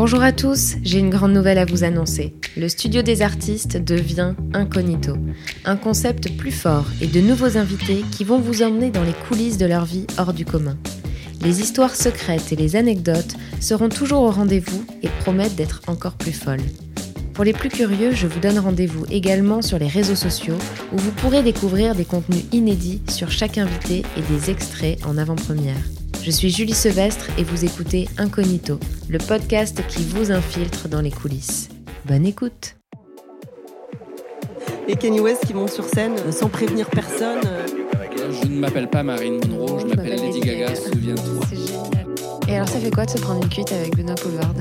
Bonjour à tous, j'ai une grande nouvelle à vous annoncer. Le studio des artistes devient incognito. Un concept plus fort et de nouveaux invités qui vont vous emmener dans les coulisses de leur vie hors du commun. Les histoires secrètes et les anecdotes seront toujours au rendez-vous et promettent d'être encore plus folles. Pour les plus curieux, je vous donne rendez-vous également sur les réseaux sociaux où vous pourrez découvrir des contenus inédits sur chaque invité et des extraits en avant-première. Je suis Julie Sevestre et vous écoutez Incognito, le podcast qui vous infiltre dans les coulisses. Bonne écoute Et Kenny West qui monte sur scène euh, sans prévenir personne. euh, Je ne m'appelle pas Marine Monroe, je m'appelle Lady Lady Gaga, Gaga. souviens-toi. C'est génial. Et alors ça fait quoi de se prendre une cuite avec Benoît Poulvard?